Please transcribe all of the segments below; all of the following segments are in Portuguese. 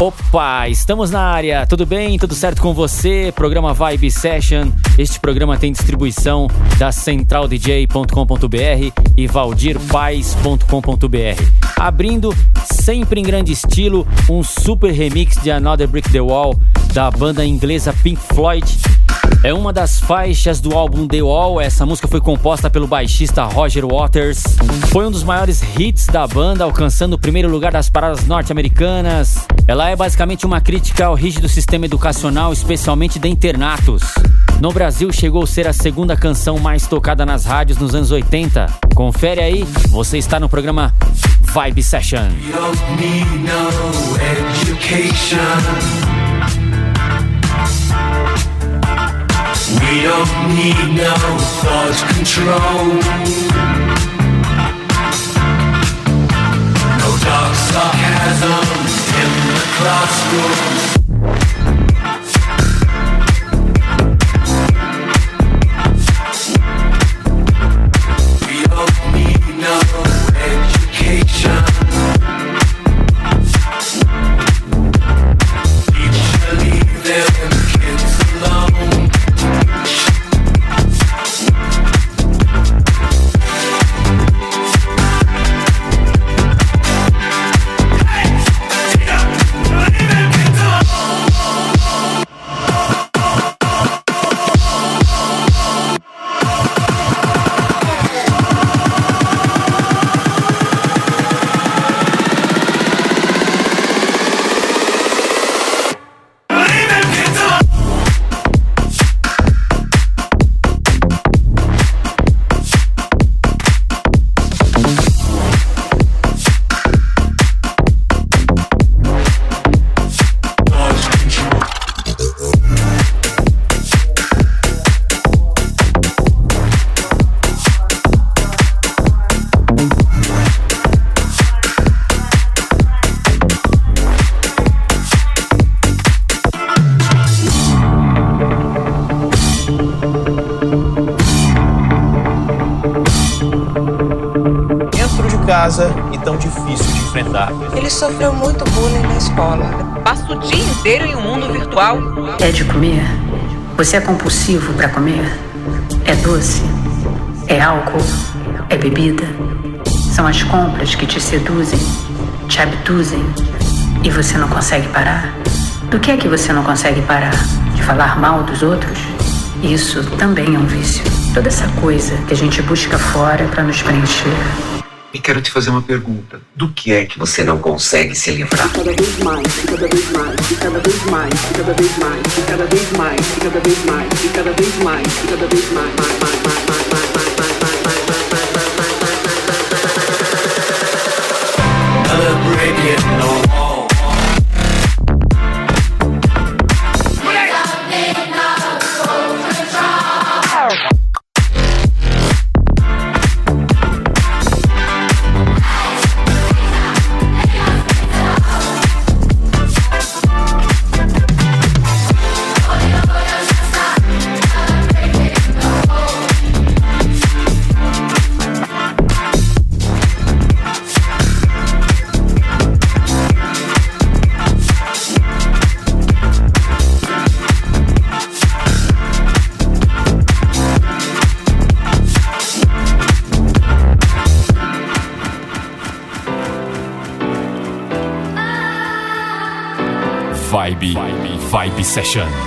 Opa, estamos na área. Tudo bem? Tudo certo com você? Programa Vibe Session. Este programa tem distribuição da centraldj.com.br e valdirpaz.com.br. Abrindo sempre em grande estilo um super remix de Another Brick the Wall da banda inglesa Pink Floyd. É uma das faixas do álbum The Wall. Essa música foi composta pelo baixista Roger Waters. Foi um dos maiores hits da banda, alcançando o primeiro lugar das paradas norte-americanas. Ela é basicamente uma crítica ao rígido sistema educacional, especialmente de internatos. No Brasil, chegou a ser a segunda canção mais tocada nas rádios nos anos 80. Confere aí, você está no programa Vibe Session. We don't need no thought control. No dark sarcasm in the classroom. Ele sofreu muito bullying na escola. Passa o dia inteiro em um mundo virtual. É de comer? Você é compulsivo para comer? É doce? É álcool? É bebida? São as compras que te seduzem, te abduzem e você não consegue parar? Do que é que você não consegue parar? De falar mal dos outros? Isso também é um vício. Toda essa coisa que a gente busca fora para nos preencher. E quero te fazer uma pergunta. Do que é que você não consegue se livrar? Cada vez mais, cada vez mais, cada vez mais, cada vez mais, cada vez mais, cada vez mais, cada vez mais, cada vez mais, mais, mais, mais, Session.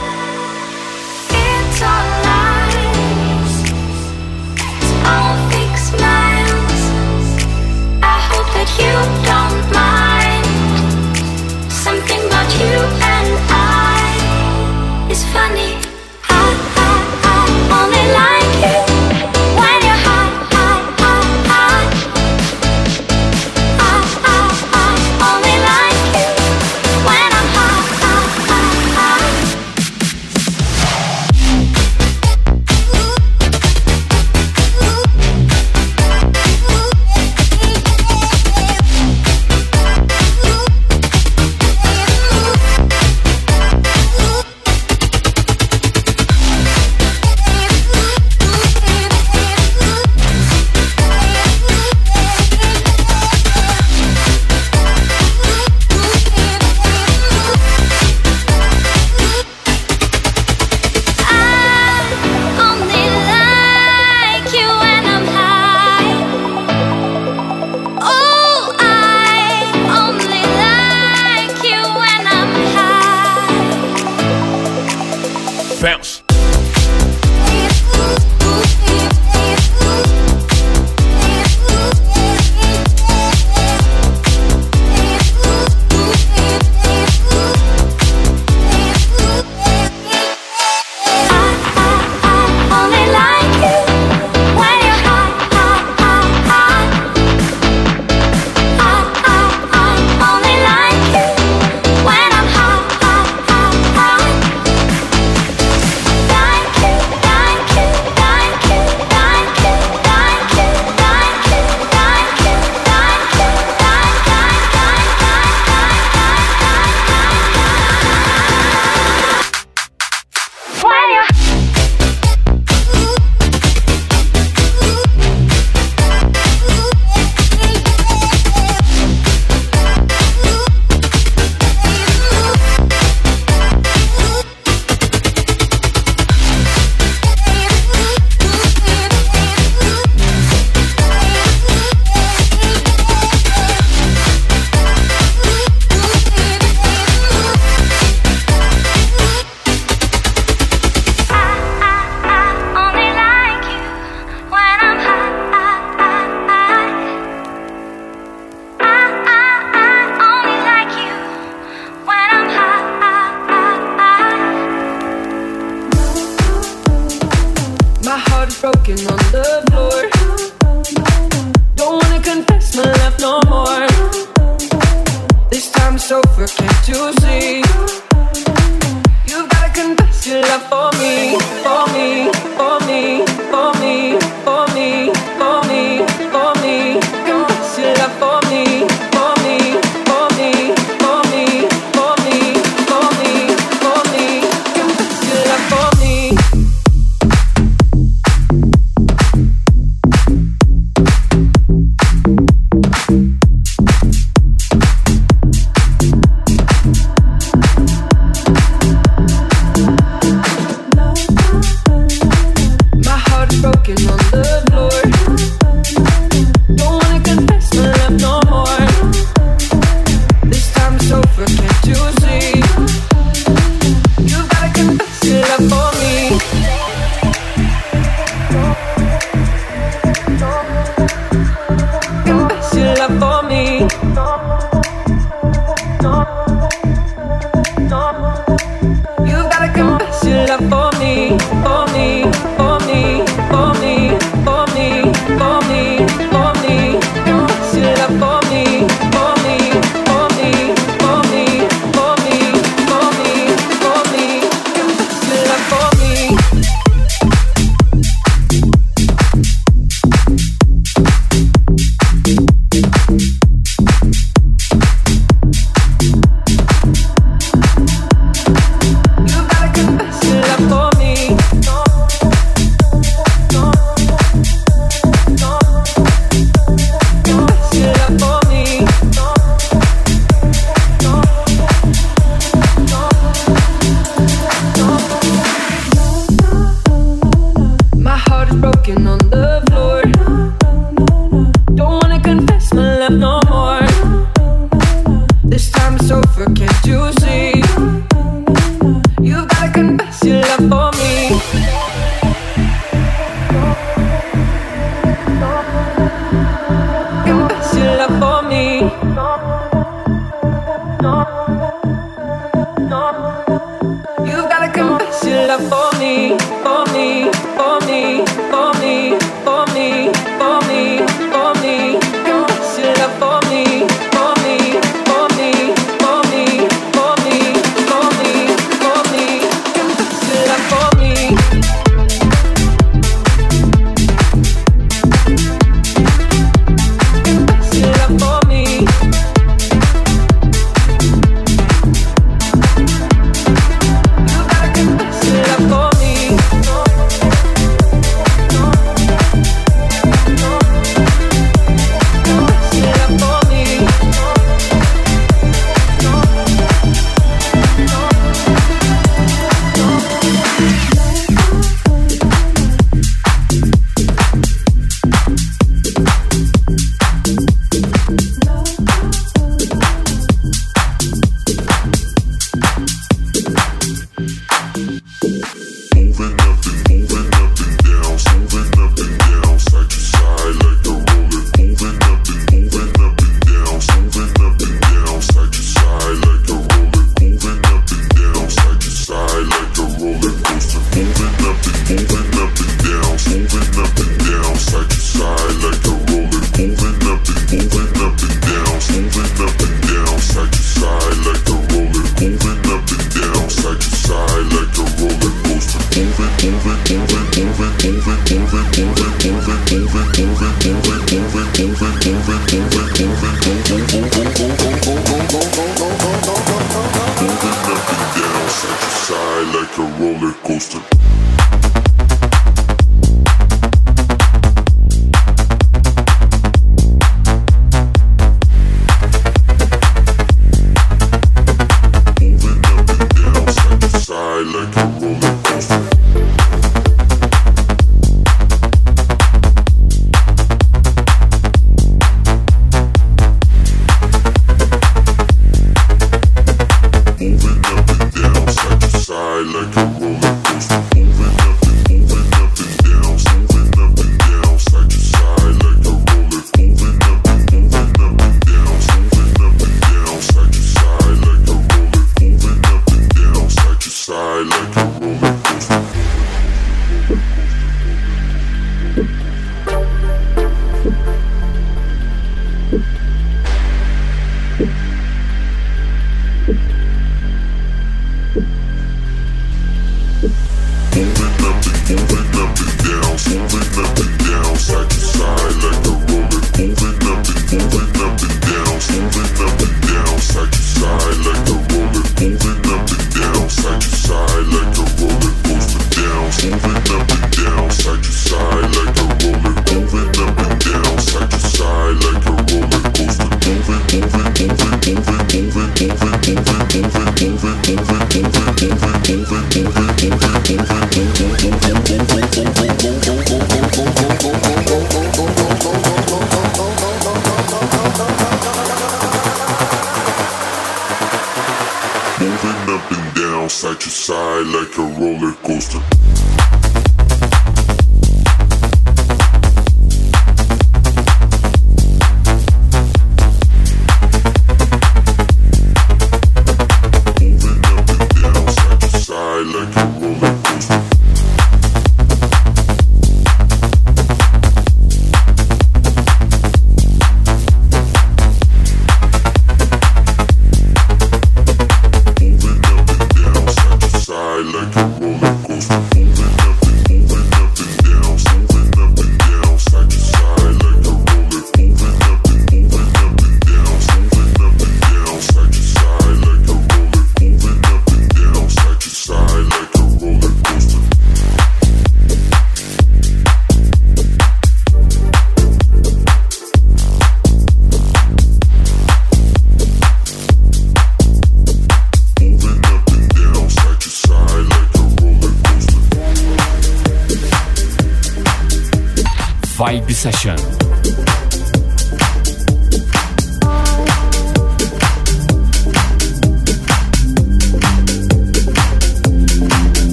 my heart is broken on the floor. Don't wanna confess my love no more. This time it's over, can't you see? You gotta confess your love for me. For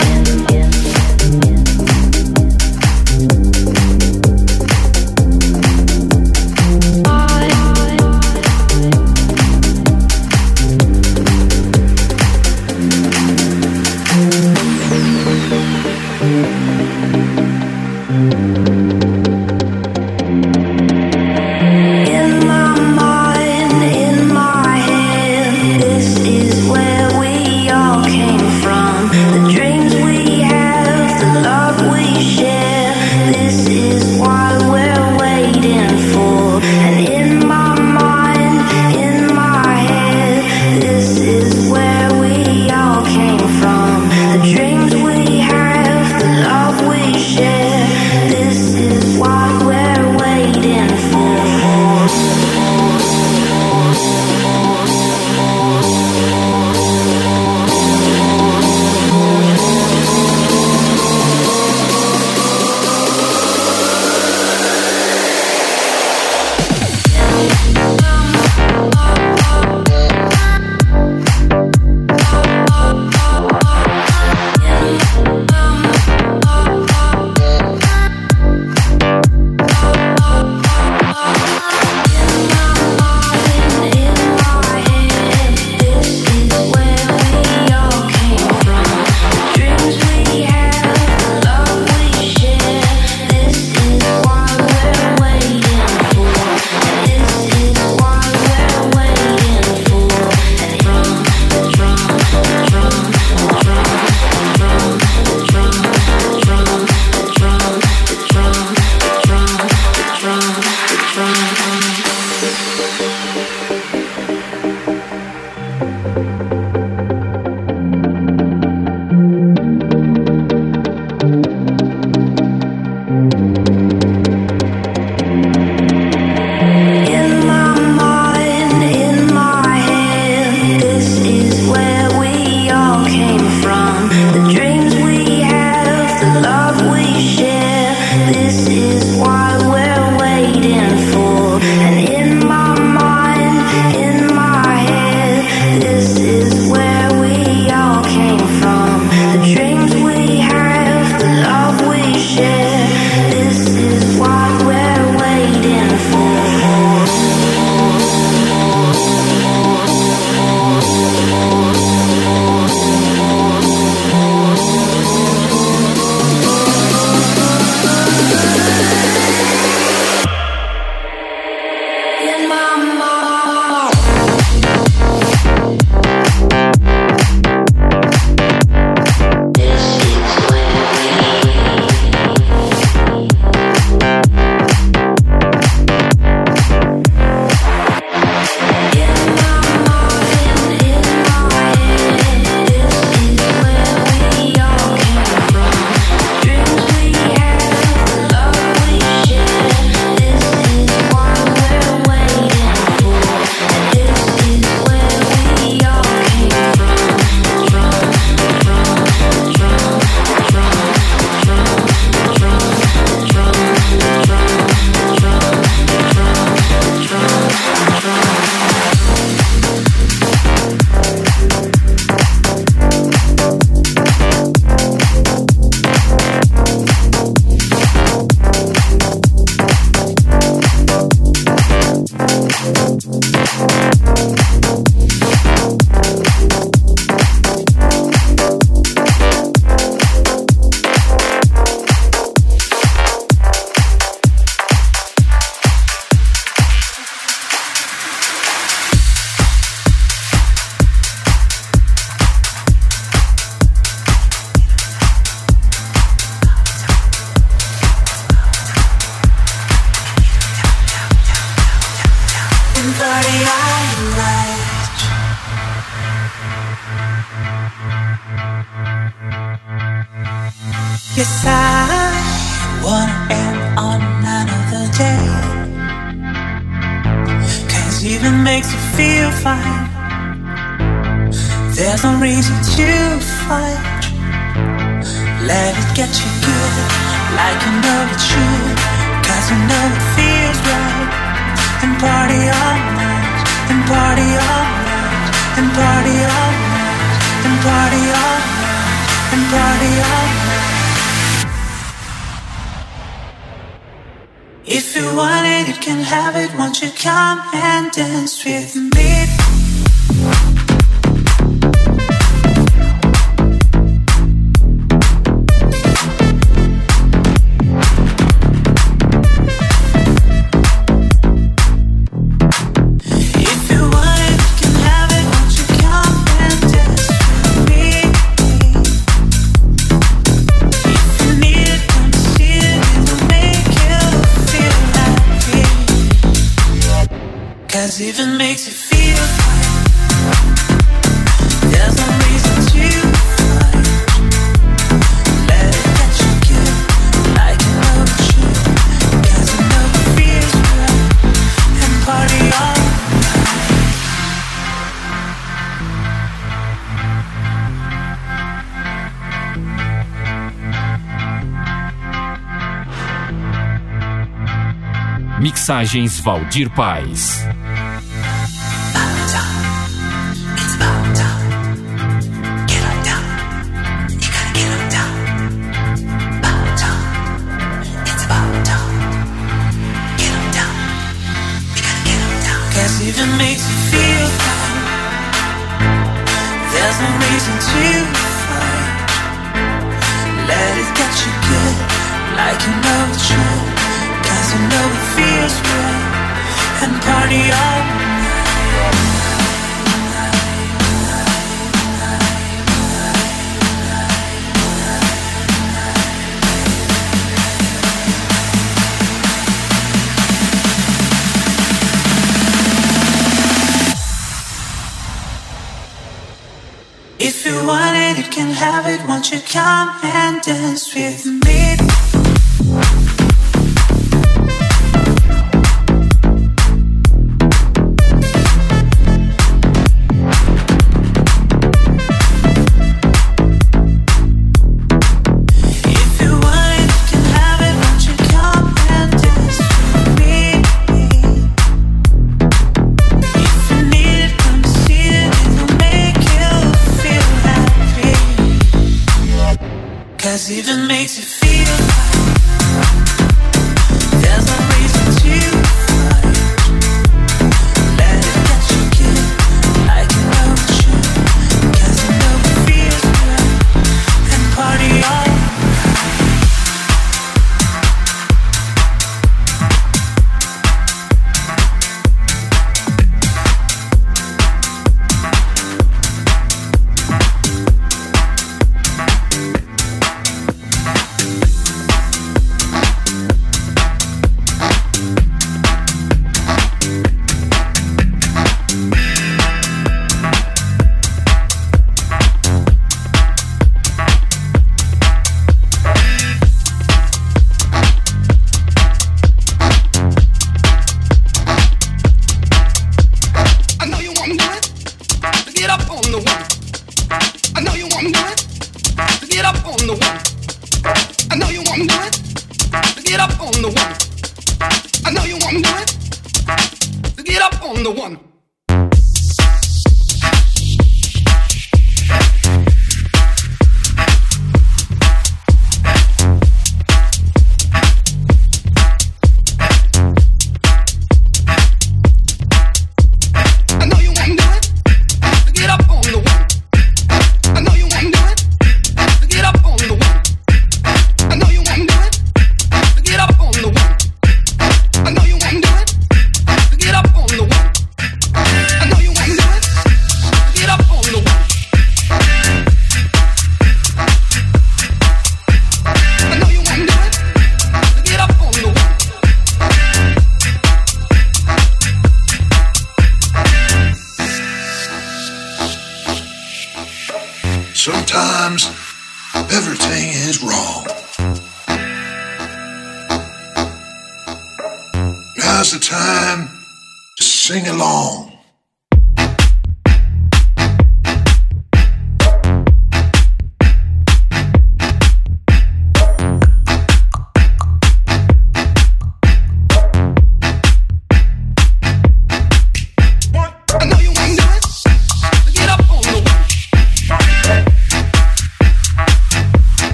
Música makes Mixagens Valdir Paz. Swift.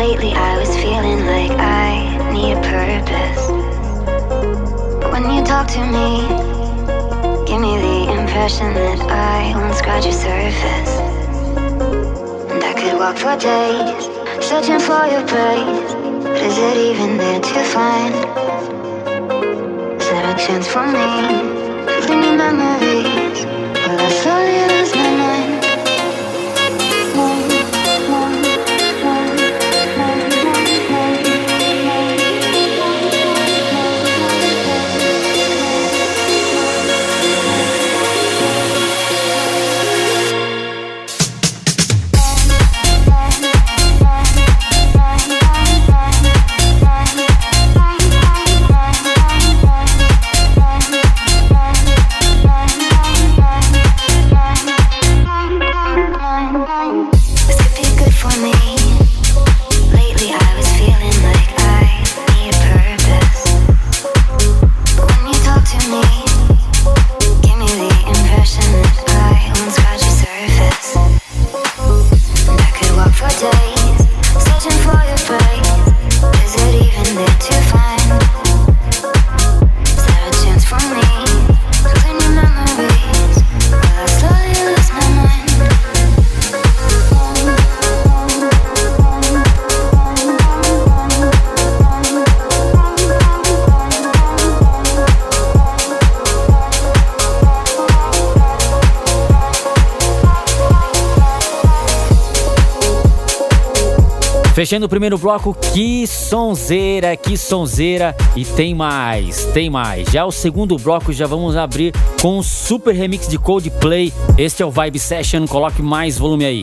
Lately I was feeling like I need a purpose. When you talk to me, give me the impression that I won't scratch your surface. And I could walk for days, searching for your place. But is it even there to find? Is there a chance for me to leave me memories? Will I fall you. Fechando o primeiro bloco, que sonzeira, que sonzeira. E tem mais, tem mais. Já o segundo bloco já vamos abrir com um super remix de Coldplay. Este é o Vibe Session, coloque mais volume aí.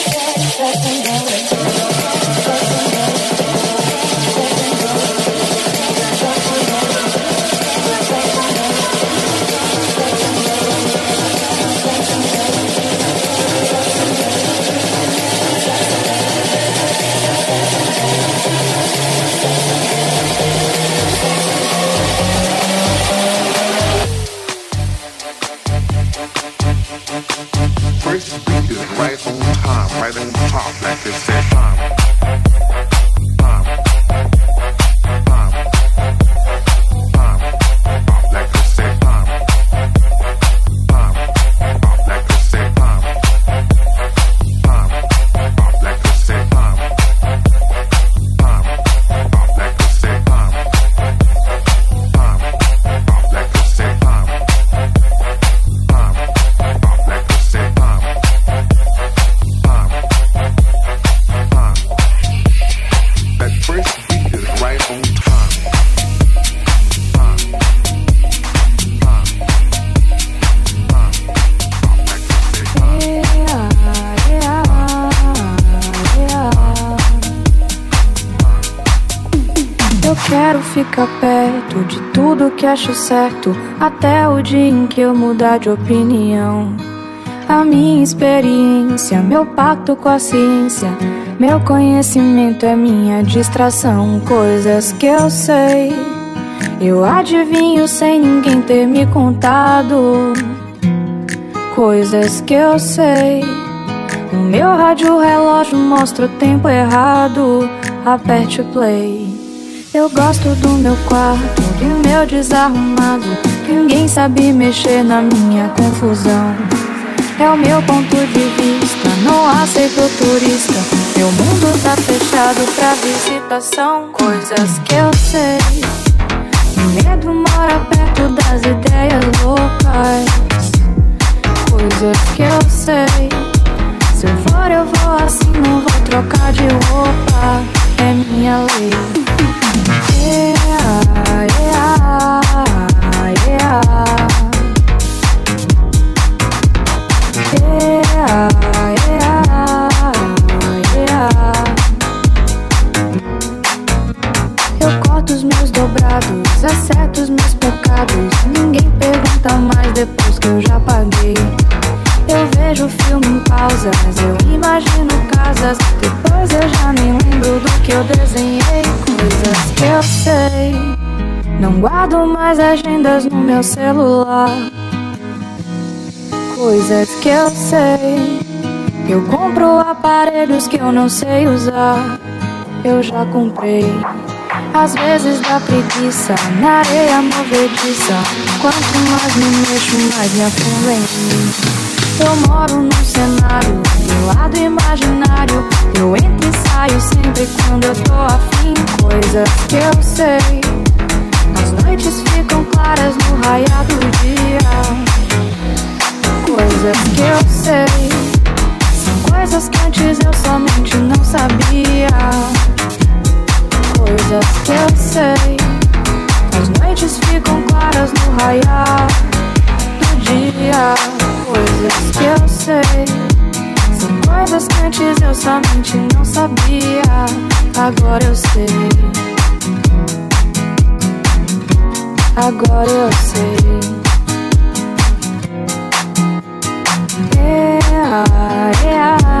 que acho certo até o dia em que eu mudar de opinião. A minha experiência, meu pacto com a ciência, meu conhecimento é minha distração. Coisas que eu sei, eu adivinho sem ninguém ter me contado. Coisas que eu sei, o meu rádio relógio mostra o tempo errado. Aperte o play. Eu gosto do meu quarto, do meu desarrumado. Ninguém sabe mexer na minha confusão. É o meu ponto de vista, não aceito turista. Meu mundo tá fechado pra visitação. Coisas que eu sei. O medo mora perto das ideias loucas. Coisas que eu sei. Se eu for, eu vou assim, não vou trocar de roupa. É minha lei. Acerto os meus pecados. Ninguém pergunta mais depois que eu já paguei. Eu vejo filme em pausas, eu imagino casas. Depois eu já nem lembro do que eu desenhei. Coisas que eu sei. Não guardo mais agendas no meu celular. Coisas que eu sei. Eu compro aparelhos que eu não sei usar. Eu já comprei. Às vezes dá preguiça na areia movediça. Quanto mais me mexo, mais me afundo em mim. Eu moro num cenário do lado imaginário. Eu entro e saio sempre quando eu tô afim. Coisas que eu sei. As noites ficam claras no raiar do dia. Coisas que eu sei. São coisas que antes eu somente não sabia. Coisas que eu sei. As noites ficam claras no raiar do dia coisas que eu sei. São coisas que antes eu somente não sabia. Agora eu sei. Agora eu sei. Yeah, yeah,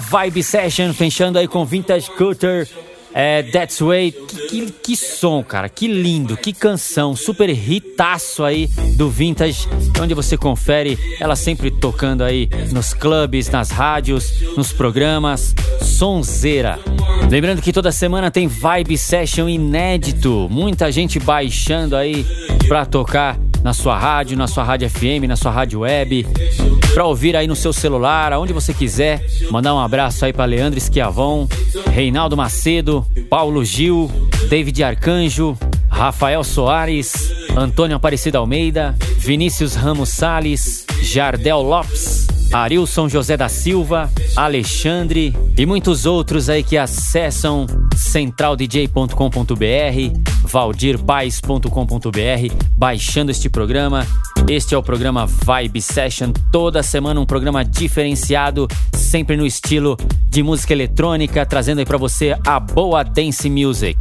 Vibe Session, fechando aí com Vintage Culture. É, That's Way, que, que, que, som, cara, que lindo, que canção, super hitaço aí do Vintage, onde você confere ela sempre tocando aí nos clubes, nas rádios, nos programas, sonzeira. Lembrando que toda semana tem Vibe Session inédito, muita gente baixando aí pra tocar na sua rádio, na sua rádio FM, na sua rádio web, para ouvir aí no seu celular, aonde você quiser. Mandar um abraço aí para Leandro Esquiavon, Reinaldo Macedo, Paulo Gil, David Arcanjo, Rafael Soares, Antônio Aparecido Almeida, Vinícius Ramos Sales, Jardel Lopes, Arilson José da Silva, Alexandre e muitos outros aí que acessam centraldj.com.br, valdirpais.com.br, baixando este programa. Este é o programa Vibe Session, toda semana um programa diferenciado, sempre no estilo de música eletrônica, trazendo aí para você a boa dance music.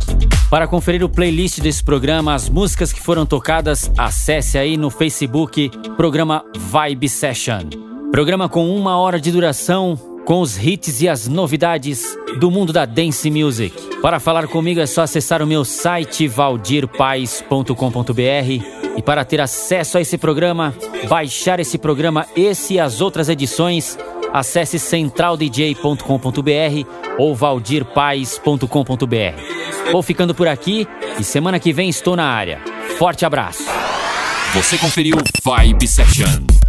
Para conferir o playlist desse programa, as músicas que foram tocadas, acesse aí no Facebook, programa Vibe Session. Programa com uma hora de duração, com os hits e as novidades do mundo da dance music. Para falar comigo é só acessar o meu site valdirpais.com.br e para ter acesso a esse programa, baixar esse programa, esse e as outras edições, acesse centraldj.com.br ou valdirpais.com.br. Vou ficando por aqui e semana que vem estou na área. Forte abraço. Você conferiu Vibe Session.